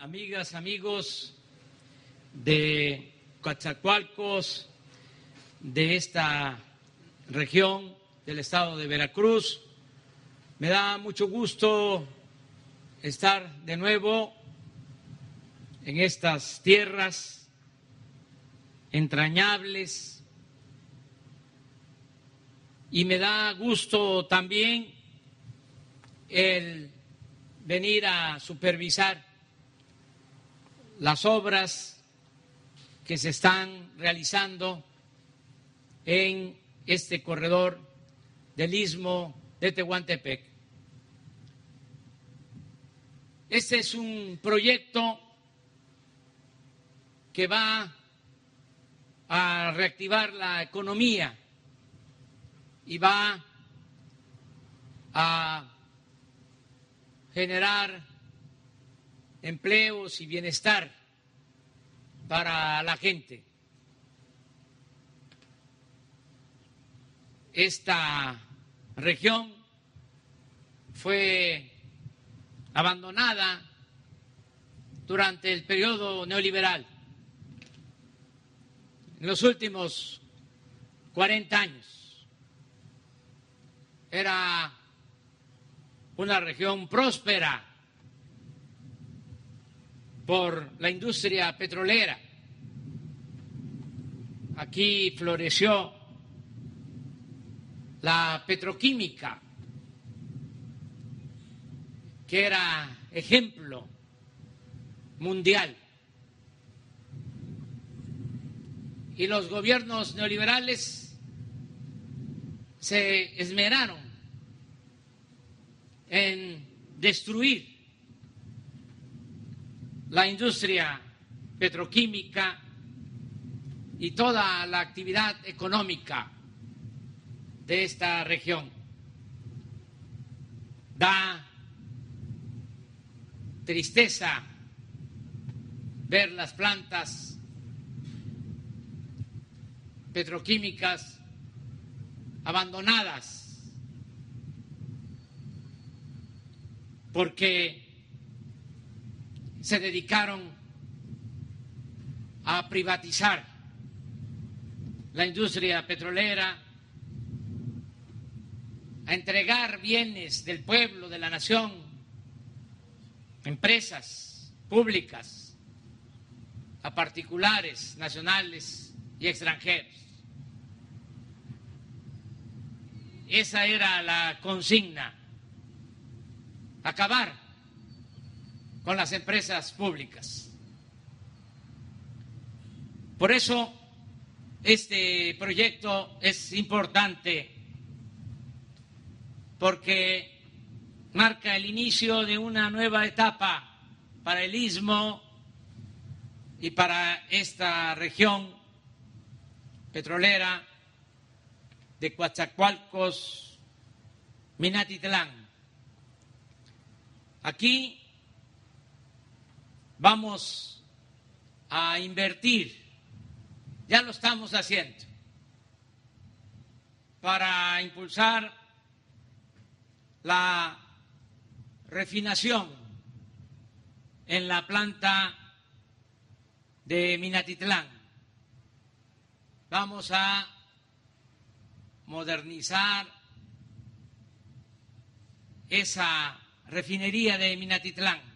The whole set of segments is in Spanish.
amigas, amigos de Coatzacoalcos, de esta región del estado de Veracruz. Me da mucho gusto estar de nuevo en estas tierras entrañables y me da gusto también el venir a supervisar las obras que se están realizando en este corredor del istmo de Tehuantepec. Este es un proyecto que va a reactivar la economía y va a generar empleos y bienestar para la gente. Esta región fue abandonada durante el periodo neoliberal. En los últimos 40 años era una región próspera por la industria petrolera. Aquí floreció la petroquímica, que era ejemplo mundial. Y los gobiernos neoliberales se esmeraron en destruir la industria petroquímica y toda la actividad económica de esta región. Da tristeza ver las plantas petroquímicas abandonadas porque se dedicaron a privatizar la industria petrolera, a entregar bienes del pueblo, de la nación, empresas públicas, a particulares, nacionales y extranjeros. Esa era la consigna, acabar con las empresas públicas. Por eso este proyecto es importante porque marca el inicio de una nueva etapa para el istmo y para esta región petrolera de Coatzacoalcos, Minatitlán. Aquí vamos a invertir, ya lo estamos haciendo, para impulsar la refinación en la planta de Minatitlán. Vamos a modernizar esa refinería de Minatitlán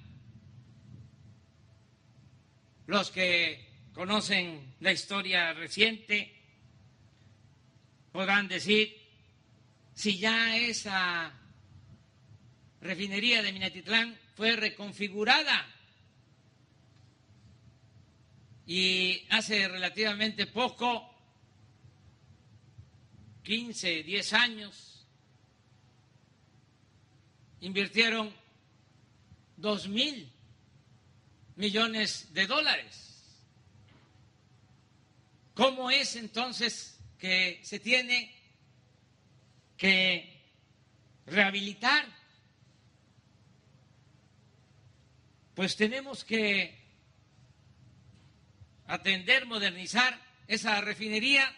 los que conocen la historia reciente podrán decir si ya esa refinería de Minatitlán fue reconfigurada y hace relativamente poco, 15, 10 años, invirtieron dos mil millones de dólares. ¿Cómo es entonces que se tiene que rehabilitar? Pues tenemos que atender, modernizar esa refinería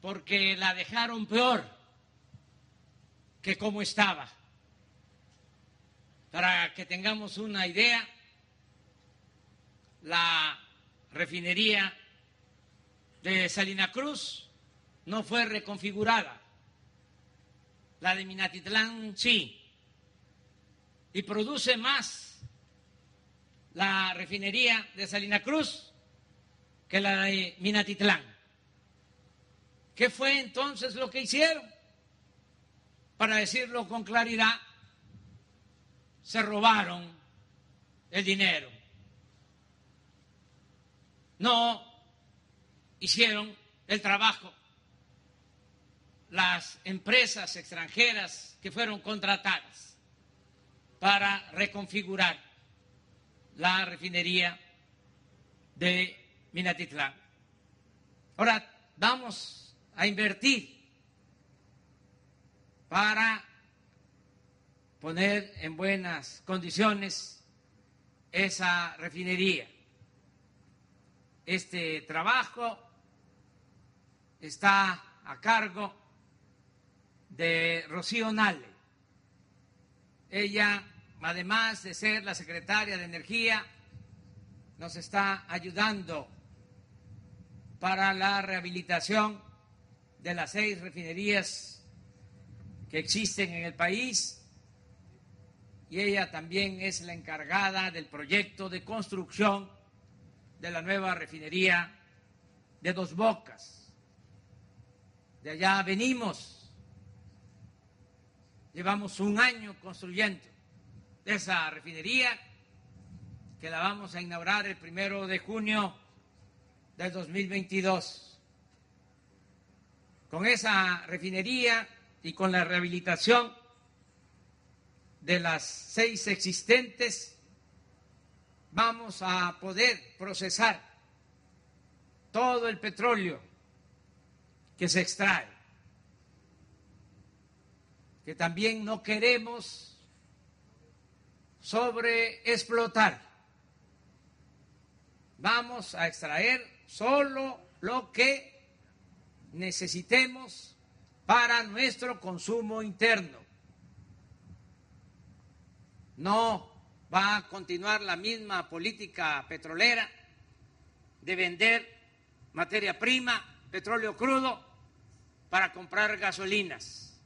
porque la dejaron peor que como estaba. Para que tengamos una idea, la refinería de Salina Cruz no fue reconfigurada. La de Minatitlán sí. Y produce más la refinería de Salina Cruz que la de Minatitlán. ¿Qué fue entonces lo que hicieron? Para decirlo con claridad, se robaron el dinero. No hicieron el trabajo las empresas extranjeras que fueron contratadas para reconfigurar la refinería de Minatitlán. Ahora vamos a invertir para poner en buenas condiciones esa refinería. Este trabajo está a cargo de Rocío Nale. Ella, además de ser la secretaria de Energía, nos está ayudando para la rehabilitación de las seis refinerías que existen en el país y ella también es la encargada del proyecto de construcción de la nueva refinería de Dos Bocas. De allá venimos, llevamos un año construyendo esa refinería que la vamos a inaugurar el primero de junio del 2022. Con esa refinería y con la rehabilitación de las seis existentes, vamos a poder procesar todo el petróleo que se extrae, que también no queremos sobreexplotar. Vamos a extraer solo lo que necesitemos para nuestro consumo interno. No va a continuar la misma política petrolera de vender materia prima, petróleo crudo, para comprar gasolinas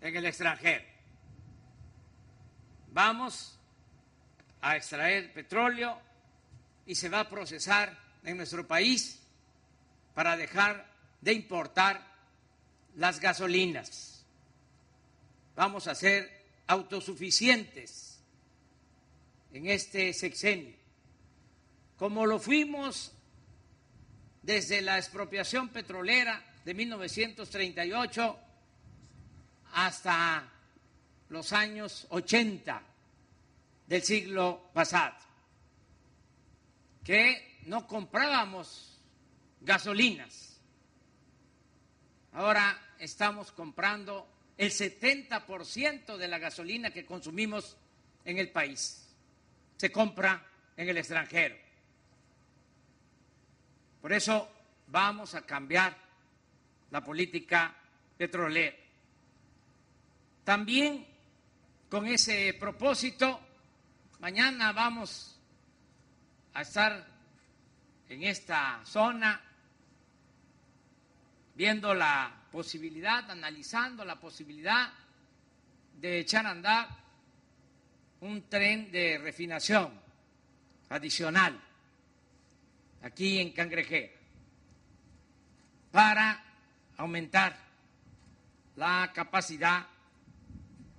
en el extranjero. Vamos a extraer petróleo y se va a procesar en nuestro país para dejar de importar las gasolinas. Vamos a ser autosuficientes en este sexenio, como lo fuimos desde la expropiación petrolera de 1938 hasta los años 80 del siglo pasado, que no comprábamos gasolinas. Ahora estamos comprando el 70% de la gasolina que consumimos en el país. Se compra en el extranjero. Por eso vamos a cambiar la política petrolera. También con ese propósito, mañana vamos a estar en esta zona viendo la posibilidad, analizando la posibilidad de echar a andar un tren de refinación adicional aquí en Cangrejera para aumentar la capacidad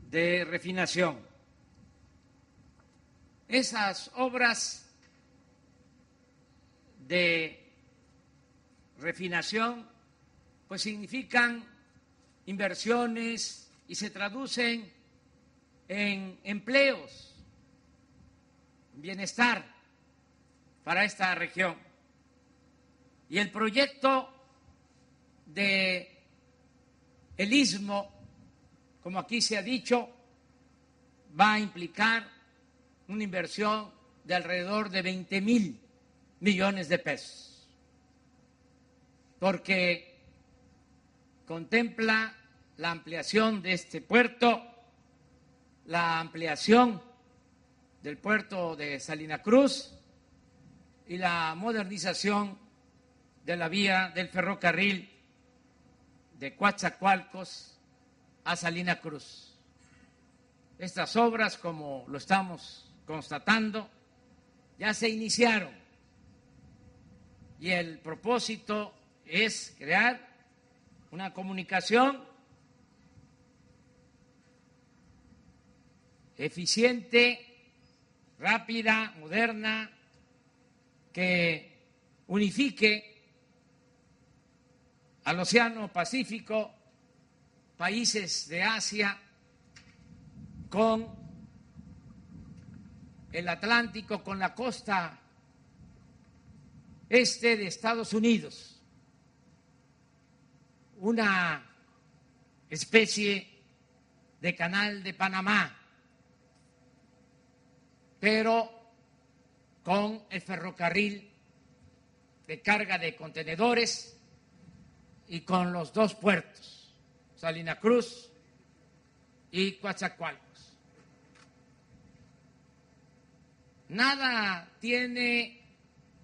de refinación. Esas obras de refinación pues significan inversiones y se traducen en empleos, bienestar para esta región. Y el proyecto de el istmo, como aquí se ha dicho, va a implicar una inversión de alrededor de 20 mil millones de pesos, porque contempla la ampliación de este puerto, la ampliación del puerto de Salina Cruz y la modernización de la vía del ferrocarril de Coatzacoalcos a Salina Cruz. Estas obras, como lo estamos constatando, ya se iniciaron y el propósito es crear una comunicación eficiente, rápida, moderna, que unifique al Océano Pacífico, países de Asia, con el Atlántico, con la costa este de Estados Unidos, una especie de canal de Panamá, pero con el ferrocarril de carga de contenedores y con los dos puertos, Salina Cruz y Coatzacoalcos. Nada tiene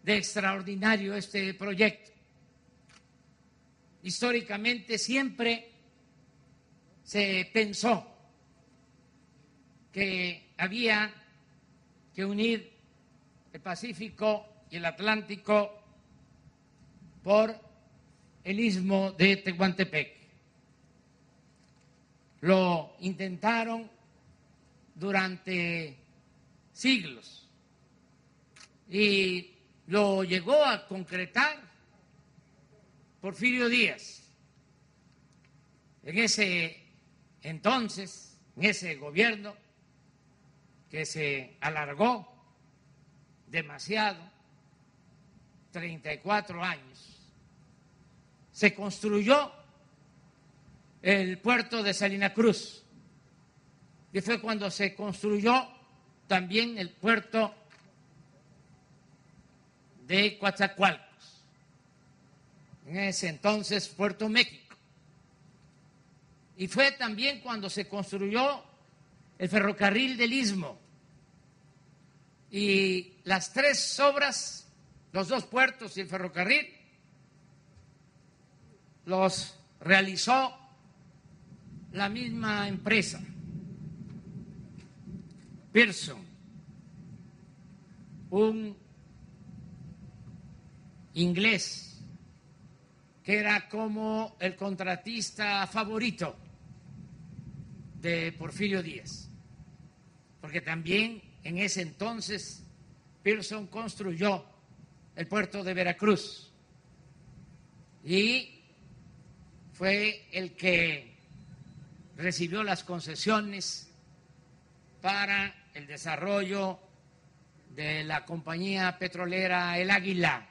de extraordinario este proyecto. Históricamente siempre se pensó que había que unir el Pacífico y el Atlántico por el istmo de Tehuantepec. Lo intentaron durante siglos y lo llegó a concretar Porfirio Díaz. En ese entonces, en ese gobierno que se alargó demasiado, 34 años, se construyó el puerto de Salina Cruz, y fue cuando se construyó también el puerto de Coatzacoalcos, en ese entonces Puerto México. Y fue también cuando se construyó el ferrocarril del Istmo. Y las tres obras, los dos puertos y el ferrocarril, los realizó la misma empresa, Pearson, un inglés, que era como el contratista favorito de Porfirio Díaz, porque también en ese entonces Pearson construyó el puerto de Veracruz y fue el que recibió las concesiones para el desarrollo de la compañía petrolera El Águila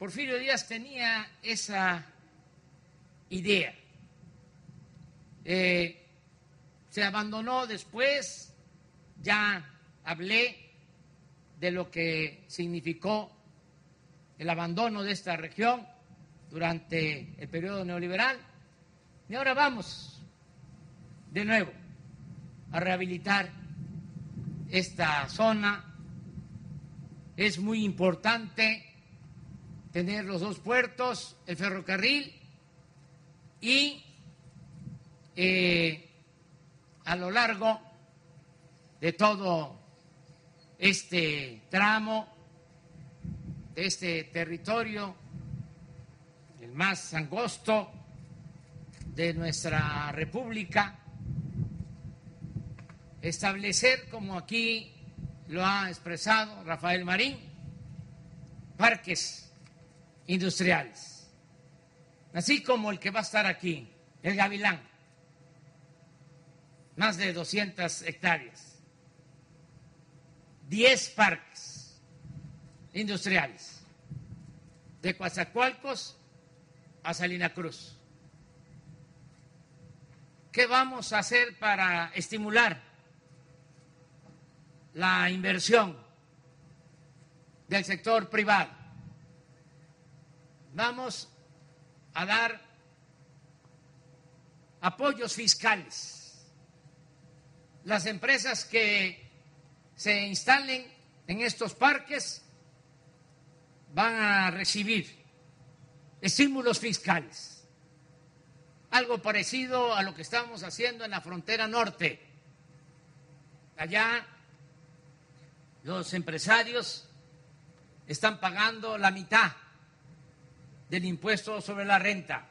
Porfirio Díaz tenía esa idea. Eh, se abandonó después, ya hablé de lo que significó el abandono de esta región durante el periodo neoliberal. Y ahora vamos de nuevo a rehabilitar esta zona. Es muy importante tener los dos puertos, el ferrocarril y eh, a lo largo de todo este tramo, de este territorio, el más angosto de nuestra república, establecer, como aquí lo ha expresado Rafael Marín, parques industriales, así como el que va a estar aquí, el Gavilán, más de 200 hectáreas, 10 parques industriales, de Coatzacoalcos a Salina Cruz. ¿Qué vamos a hacer para estimular la inversión del sector privado? vamos a dar apoyos fiscales. Las empresas que se instalen en estos parques van a recibir estímulos fiscales, algo parecido a lo que estamos haciendo en la frontera norte. Allá los empresarios están pagando la mitad del impuesto sobre la renta.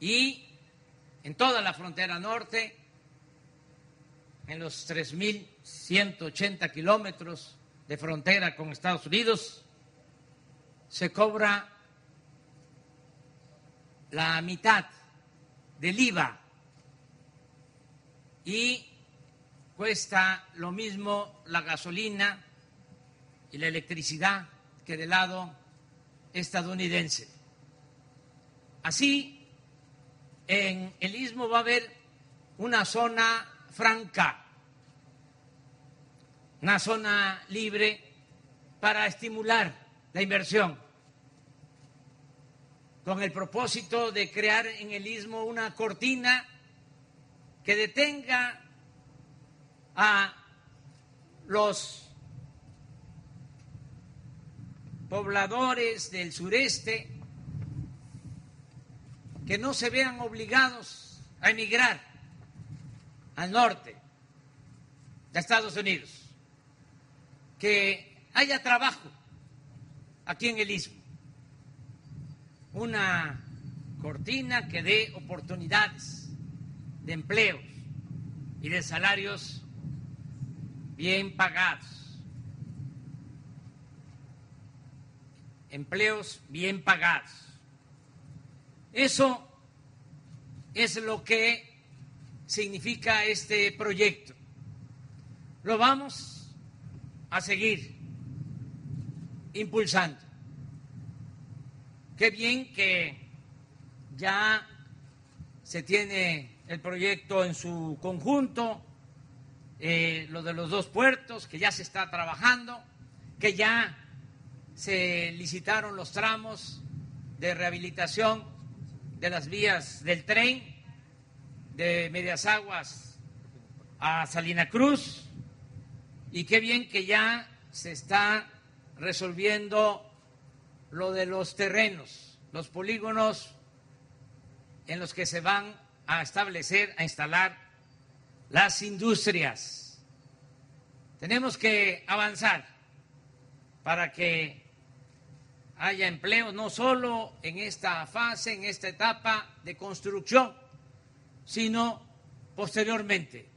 Y en toda la frontera norte, en los 3.180 kilómetros de frontera con Estados Unidos, se cobra la mitad del IVA y cuesta lo mismo la gasolina y la electricidad que del lado estadounidense. Así, en el istmo va a haber una zona franca, una zona libre para estimular la inversión, con el propósito de crear en el istmo una cortina que detenga a los pobladores del sureste que no se vean obligados a emigrar al norte de Estados Unidos, que haya trabajo aquí en el istmo, una cortina que dé oportunidades de empleos y de salarios bien pagados empleos bien pagados. Eso es lo que significa este proyecto. Lo vamos a seguir impulsando. Qué bien que ya se tiene el proyecto en su conjunto, eh, lo de los dos puertos, que ya se está trabajando, que ya se licitaron los tramos de rehabilitación de las vías del tren de Medias Aguas a Salina Cruz y qué bien que ya se está resolviendo lo de los terrenos, los polígonos en los que se van a establecer, a instalar las industrias. Tenemos que avanzar para que haya empleo no solo en esta fase, en esta etapa de construcción, sino posteriormente,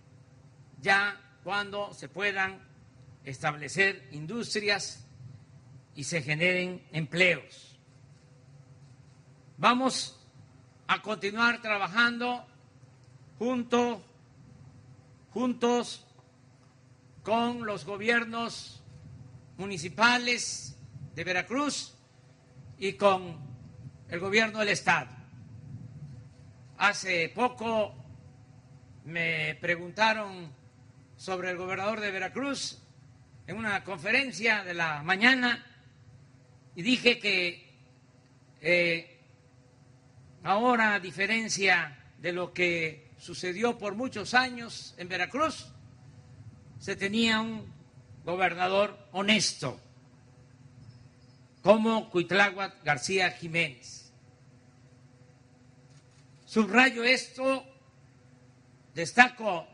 ya cuando se puedan establecer industrias y se generen empleos. Vamos a continuar trabajando junto, juntos con los gobiernos municipales de Veracruz y con el gobierno del Estado. Hace poco me preguntaron sobre el gobernador de Veracruz en una conferencia de la mañana y dije que eh, ahora, a diferencia de lo que sucedió por muchos años en Veracruz, se tenía un gobernador honesto como Cuitláhuac García Jiménez. Subrayo esto, destaco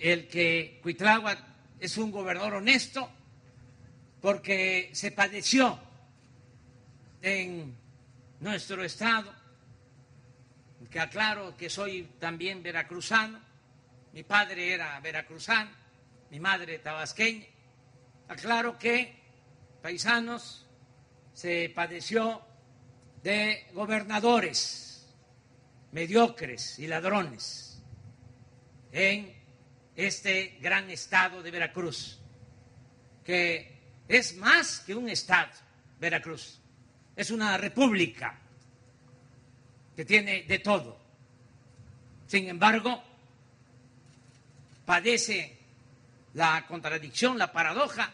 el que Cuitláhuac es un gobernador honesto porque se padeció en nuestro estado, que aclaro que soy también veracruzano, mi padre era veracruzano, mi madre tabasqueña, aclaro que paisanos, se padeció de gobernadores mediocres y ladrones en este gran estado de Veracruz, que es más que un estado, Veracruz, es una república que tiene de todo. Sin embargo, padece la contradicción, la paradoja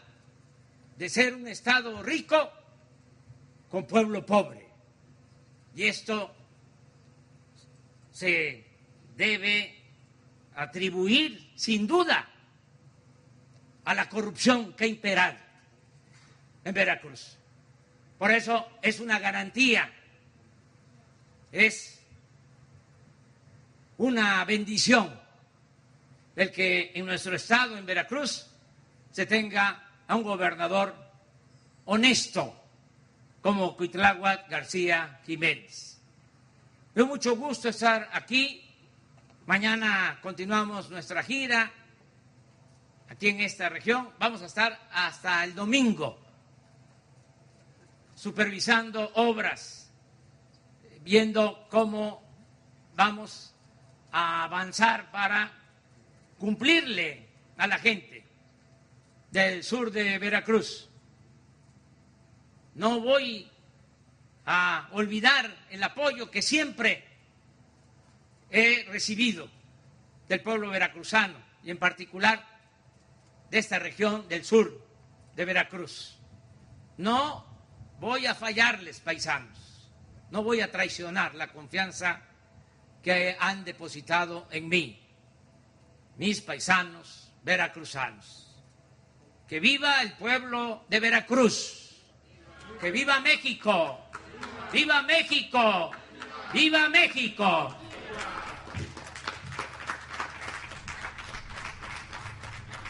de ser un Estado rico con pueblo pobre. Y esto se debe atribuir, sin duda, a la corrupción que ha imperado en Veracruz. Por eso es una garantía, es una bendición el que en nuestro estado, en Veracruz, se tenga a un gobernador honesto como Cuitláhuac García Jiménez. Me mucho gusto estar aquí. Mañana continuamos nuestra gira aquí en esta región. Vamos a estar hasta el domingo supervisando obras, viendo cómo vamos a avanzar para cumplirle a la gente del sur de Veracruz. No voy a olvidar el apoyo que siempre he recibido del pueblo veracruzano y en particular de esta región del sur de Veracruz. No voy a fallarles, paisanos, no voy a traicionar la confianza que han depositado en mí, mis paisanos veracruzanos. Que viva el pueblo de Veracruz, que viva México, viva México, viva México.